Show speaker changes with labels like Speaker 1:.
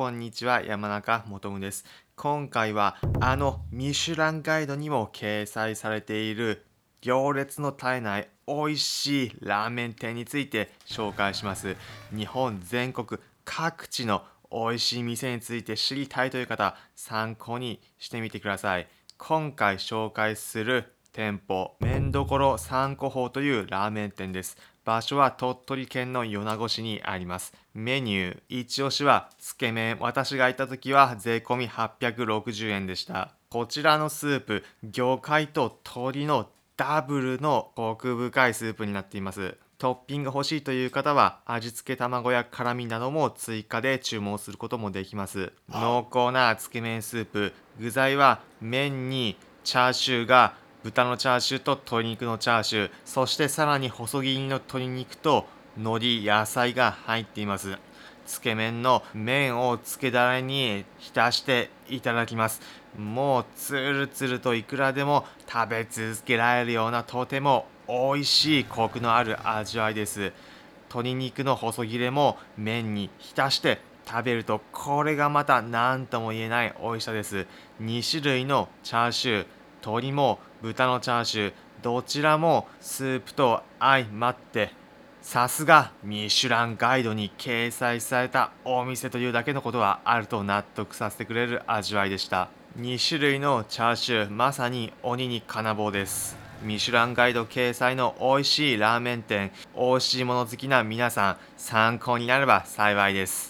Speaker 1: こんにちは、山中もとむです。今回はあのミシュランガイドにも掲載されている行列の絶えない美味しいラーメン店について紹介します。日本全国各地の美味しい店について知りたいという方、参考にしてみてください。今回紹介する店舗、麺どころ三個法というラーメン店です。場所は鳥取県の米子市にあります。メニュー、一押しはつけ麺。私が行った時は税込み860円でした。こちらのスープ、魚介と鶏のダブルのコク深いスープになっています。トッピング欲しいという方は味付け卵や辛味なども追加で注文することもできます。濃厚なつけ麺スープ、具材は麺にチャーシューが豚のチャーシューと鶏肉のチャーシュー。そしてさらに細切りの鶏肉と海苔野菜が入っています。つけ麺の麺をつけだれに浸していただきます。もうつるつるといくらでも食べ続けられるようなとても美味しいコクのある味わいです。鶏肉の細切れも麺に浸して食べるとこれがまた何とも言えない美味しさです。2種類のチャーシュー。鶏も豚のチャーシューどちらもスープと相まってさすがミシュランガイドに掲載されたお店というだけのことはあると納得させてくれる味わいでした。2種類のチャーシューまさに鬼に金棒です。ミシュランガイド掲載の美味しいラーメン店美味しいもの好きな皆さん参考になれば幸いです。